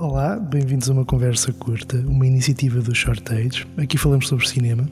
Olá, bem-vindos a uma conversa curta, uma iniciativa do Short Age. Aqui falamos sobre cinema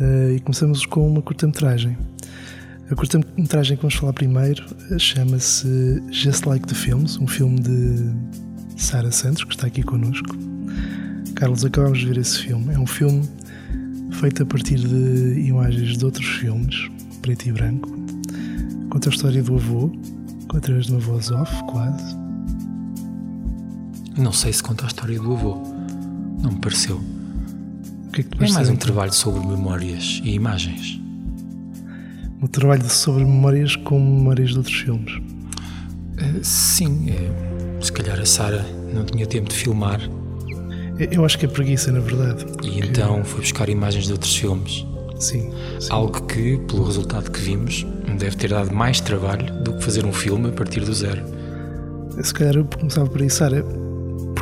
uh, e começamos com uma curta-metragem. A curta-metragem que vamos falar primeiro eh, chama-se Just Like the Films, um filme de Sara Santos, que está aqui connosco. Carlos, acabamos de ver esse filme. É um filme feito a partir de imagens de outros filmes, preto e branco. Conta a história do avô, através de uma voz off, quase não sei se conta a história do avô. Não me pareceu. O que é, que é mais um trabalho sobre memórias e imagens. Um trabalho sobre memórias com memórias de outros filmes. Uh, sim, é, se calhar a Sara não tinha tempo de filmar. Eu acho que é preguiça, na verdade. E então foi buscar imagens de outros filmes. Sim, sim, Algo que, pelo resultado que vimos, deve ter dado mais trabalho do que fazer um filme a partir do zero. Se calhar eu começava por aí, Sara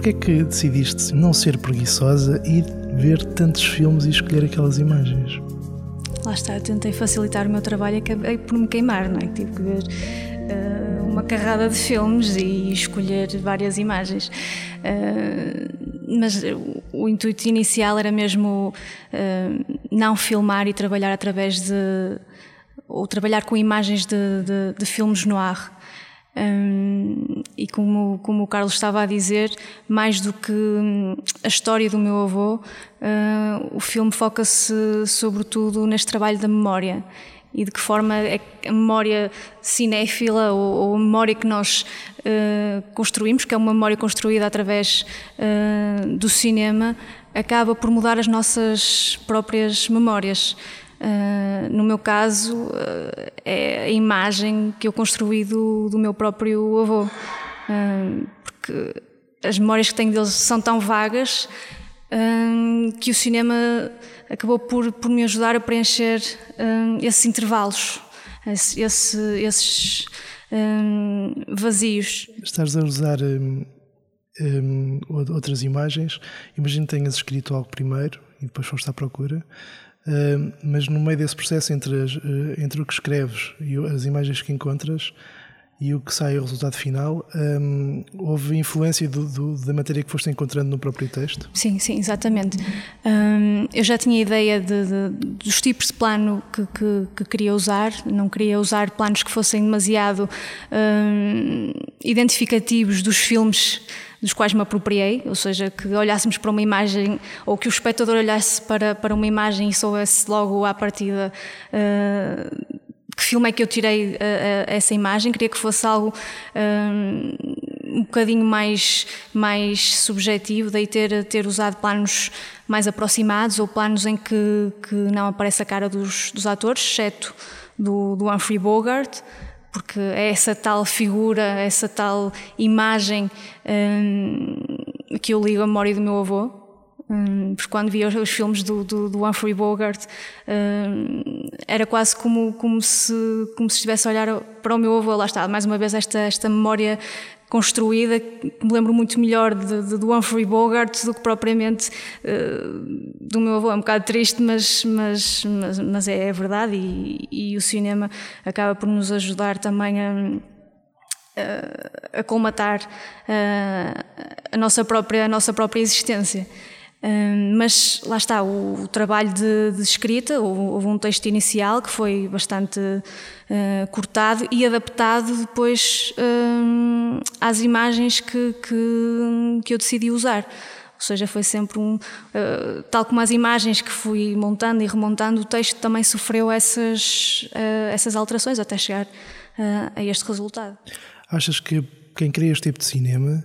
Porquê é que decidiste não ser preguiçosa e ver tantos filmes e escolher aquelas imagens? Lá está, tentei facilitar o meu trabalho e acabei por me queimar, não é? Tive que ver uh, uma carrada de filmes e escolher várias imagens. Uh, mas o, o, intuito inicial era mesmo uh, não filmar e trabalhar através de. ou trabalhar com imagens de, de, de filmes no ar. E como, como o Carlos estava a dizer, mais do que hum, a história do meu avô, uh, o filme foca-se sobretudo neste trabalho da memória e de que forma é a memória cinéfila ou, ou a memória que nós uh, construímos, que é uma memória construída através uh, do cinema, acaba por mudar as nossas próprias memórias. Uh, no meu caso, uh, é a imagem que eu construí do, do meu próprio avô. Uh, porque as memórias que tenho deles são tão vagas que o cinema acabou por, por me ajudar a preencher esses intervalos, esse, esse, esses vazios. Estás a usar um, um, outras imagens. Imagino que tenhas escrito algo primeiro e depois foste à procura mas no meio desse processo entre, as, uh, entre o que escreves e as imagens que encontras e o que sai o resultado final, houve influência do, do, da matéria que foste encontrando no próprio texto? Sim, sim, exatamente. Eu já tinha ideia de, de, dos tipos de plano que, que, que, queria usar, não queria usar planos que fossem demasiado identificativos dos filmes dos quais me apropriei, ou seja, que olhássemos para uma imagem, ou que o espectador olhasse para, para uma imagem e soubesse logo à partida uh, que filme é que eu tirei uh, uh, essa imagem, queria que fosse algo um bocadinho mais, mais subjetivo, daí ter, ter usado planos mais aproximados ou planos em que, que não aparece a cara dos, dos atores, exceto do, do Humphrey Bogart porque é essa tal figura, essa tal imagem hum, que eu ligo à memória do meu avô. Hum, porque quando via os, os filmes do, do, do, Humphrey Bogart hum, era quase como, como, se, como se estivesse a olhar para o meu avô. Lá está, mais uma vez, esta, esta memória construída, me lembro muito melhor de, de, do Humphrey Bogart do que propriamente uh, do meu avô. É um bocado triste, mas, mas, mas, mas é, é, verdade e, e, o cinema acaba por nos ajudar também a, a, a colmatar a, eh, a, nossa própria, a nossa própria existência mas lá está, o, o trabalho de, de, escrita, houve um texto inicial que foi bastante uh, cortado e adaptado depois uh, às imagens que, que, que, eu decidi usar. Ou seja, foi sempre um. Uh, tal como as imagens que fui montando e remontando, o texto também sofreu essas, essas alterações até chegar a este resultado. Achas que quem cria este tipo de cinema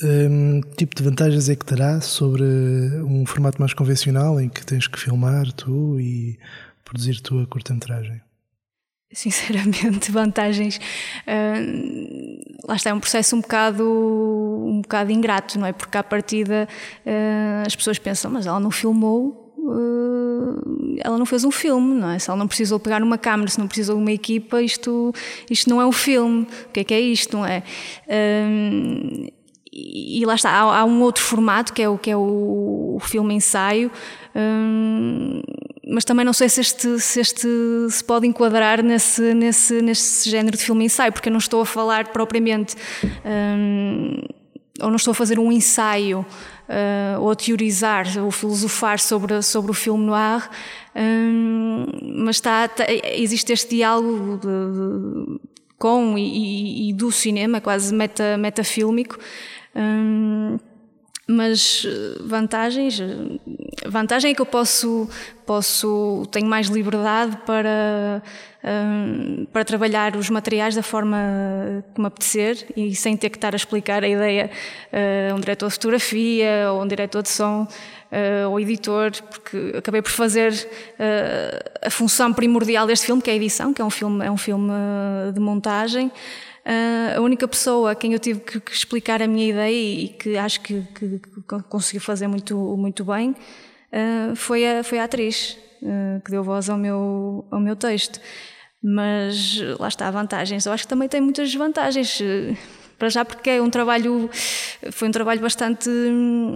um, tipo de vantagens é que terá sobre um formato mais convencional em que tens que filmar tu e produzir tu a curta-metragem? Sinceramente, vantagens. Uh, lá está, é um processo um bocado, um bocado ingrato, não é? Porque à partida uh, as pessoas pensam, mas ela não filmou, uh, ela não fez um filme, não é? Se ela não precisou pegar uma câmera, se não precisou de uma equipa, isto, isto não é um filme. O que é que é isto, não é? E lá está, há, há, um outro formato que é o que é o, o filme ensaio, hum, mas também não sei se este, se este se pode enquadrar nesse, nesse, nesse género de filme ensaio, porque eu não estou a falar propriamente hum, ou não estou a fazer um ensaio uh, ou a teorizar ou filosofar sobre, sobre o filme noir, um, mas está, está, existe este diálogo de, de, com e, e, do cinema, quase meta, metafílmico. Mas vantagens vantagem é que eu posso posso tenho mais liberdade para um, para trabalhar os materiais da forma que me apetecer e sem ter que estar a explicar a ideia uh, a um diretor de fotografia ou um diretor de som ou editor, porque acabei por fazer a função primordial deste filme, que é a edição, que é um filme, é um filme de montagem. Uh, a única pessoa a quem eu tive que, explicar a minha ideia e que acho que, que, que conseguiu fazer muito, muito bem uh, foi, a, foi a atriz uh, que deu voz ao meu, ao meu texto. Mas lá está, vantagens. Eu acho que também tem muitas desvantagens. Para já, porque é um trabalho, foi um trabalho bastante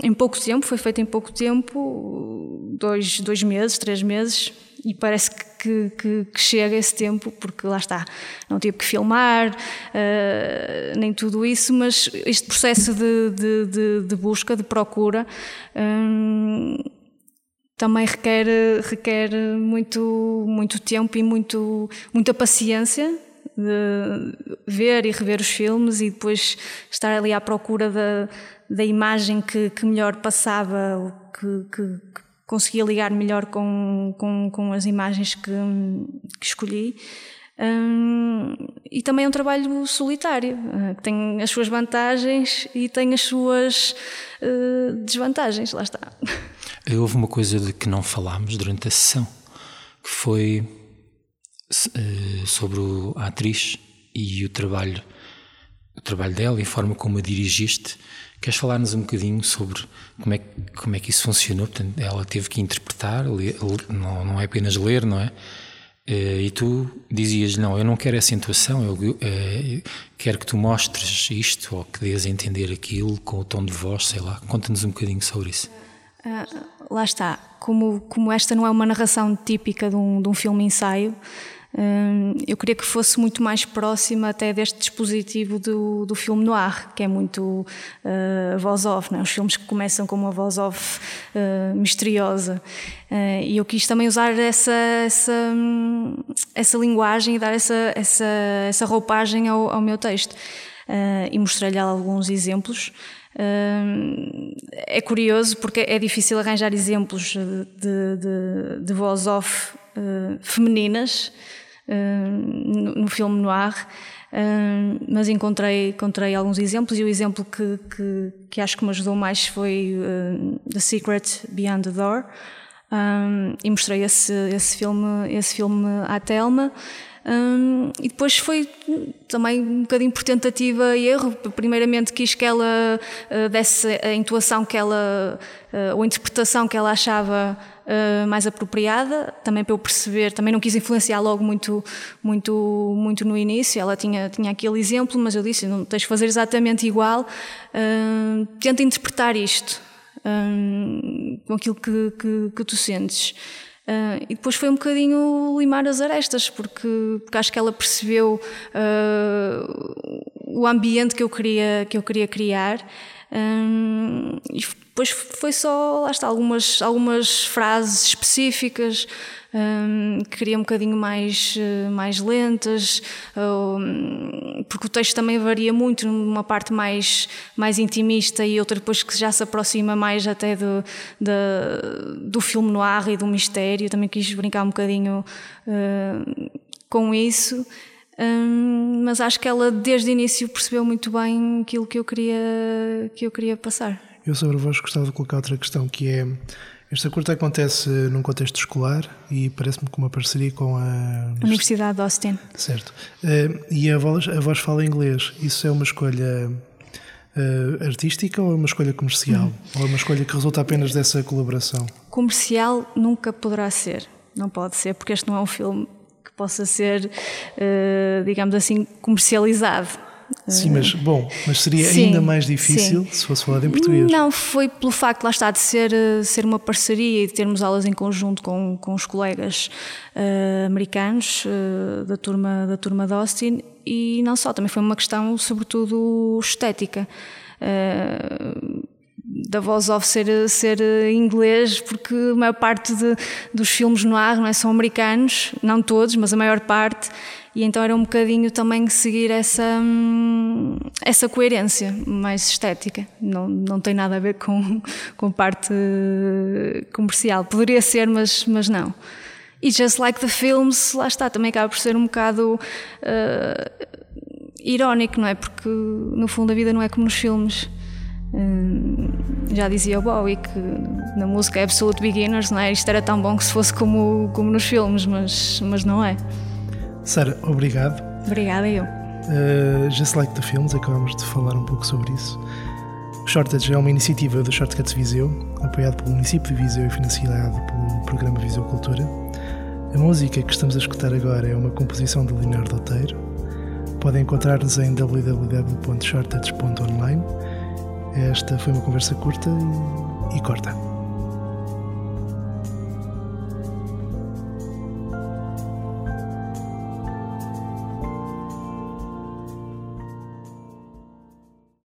em pouco tempo, foi feito em pouco tempo dois, dois meses, três meses e parece que, que, que, chega esse tempo, porque lá está, não tive que filmar, uh, nem tudo isso, mas este processo de, de, de, de busca, de procura, um, também requer, requer muito, muito tempo e muito, muita paciência de ver e rever os filmes e depois estar ali à procura da, da imagem que, que melhor passava, que, que, que conseguia ligar melhor com, com, com as imagens que, que escolhi. Um, e também é um trabalho solitário, que tem as suas vantagens e tem as suas uh, desvantagens, lá está. Houve uma coisa de que não falámos durante a sessão, que foi uh, sobre a atriz e o trabalho, o trabalho dela e a forma como a dirigiste. Queres falar-nos um bocadinho sobre como é, como é que isso funcionou? Portanto, ela teve que interpretar, ler, não, não é apenas ler, não é? Eh, e tu dizias: Não, eu não quero essa intuação, eu, eh, quero que tu mostres isto ou que dês a entender aquilo com o tom de voz, sei lá. Conta-nos um bocadinho sobre isso. Uh, lá está. Como, como esta não é uma narração típica de um, de um filme ensaio, eu queria que fosse muito mais próxima até deste dispositivo do, do filme noir, que é muito uh, voz off, é? os filmes que começam com uma voz off uh, misteriosa. Uh, e eu quis também usar essa, essa, essa linguagem e dar essa, essa, essa roupagem ao, ao meu texto. Uh, e mostrei-lhe alguns exemplos. Uh, é curioso porque é difícil arranjar exemplos de, de, de voz off femininas no, no filme noir, uh, mas encontrei, encontrei alguns exemplos e o exemplo que, que, que acho que me ajudou mais foi uh, The Secret Beyond the Door. Um, e mostrei esse, esse, filme, esse filme à Telma. Um, e depois foi também um bocadinho por tentativa e erro. Primeiramente quis que ela uh, desse a intuação que ela, uh, ou a interpretação que ela achava uh, mais apropriada, também para eu perceber, também não quis influenciar logo muito, muito, muito no início. Ela tinha, tinha aquele exemplo, mas eu disse: não tens de fazer exatamente igual, tenta interpretar isto com aquilo que, que, que tu sentes. Uh, e depois foi um bocadinho limar as arestas, porque, porque acho que ela percebeu uh, o ambiente que eu queria, que eu queria criar. Um, e depois foi só, lá está, algumas, algumas frases específicas um, que queria um bocadinho mais, eh, mais lentas, um, porque o texto também varia muito, numa parte mais, mais intimista e outra depois que já se aproxima mais até do, do, do filme noir e do mistério. Também quis brincar um bocadinho uh, com isso. Um, mas acho que ela desde o início percebeu muito bem aquilo que eu queria que eu queria passar. Eu sobre a voz gostava de colocar outra questão que é esta curta acontece num contexto escolar e parece-me com uma parceria com a Universidade de Austin. Certo. Uh, e a voz, a voz fala inglês. Isso é uma escolha uh, artística ou é uma escolha comercial? Uhum. Ou é uma escolha que resulta apenas dessa colaboração? Comercial nunca poderá ser. Não pode ser, porque este não é um filme que possa ser, uh, digamos assim, comercializado. Sim, mas bom, mas seria sim, ainda mais difícil sim. se fosse falado em português. Não, foi pelo facto, lá está, de ser, eh, ser uma parceria e de termos aulas em conjunto com, com os colegas uh, americanos uh, da, turma, da turma de Austin e não só, também foi uma questão, sobretudo, estética. Uh, da voz off ser, ser inglês, porque a maior parte de, dos filmes no ar não é, são americanos, não todos, mas a maior parte, e então era um bocadinho também seguir essa, hum, essa coerência mais estética, não, não tem nada a ver com, com parte comercial, poderia ser, mas, mas não. E Just Like the Films, lá está, também acaba por ser um bocado uh, irónico, não é? Porque no fundo a vida não é como nos filmes. Hum, já dizia o Bowie que na música é Absolute Beginners, não é? Isto era tão bom que se fosse como, como nos filmes, mas, mas não é. Sara, obrigado. Obrigada, eu. Uh, Just Like the Films, acabamos de falar um pouco sobre isso. Shortage é uma iniciativa do Shortcuts Viseu, apoiado pelo município de Viseu e financiado pelo programa Viseu Cultura. A música que estamos a escutar agora é uma composição de Leonardo Oteiro. Podem encontrar-nos em www.shortage.online esta foi uma conversa curta e, e corta.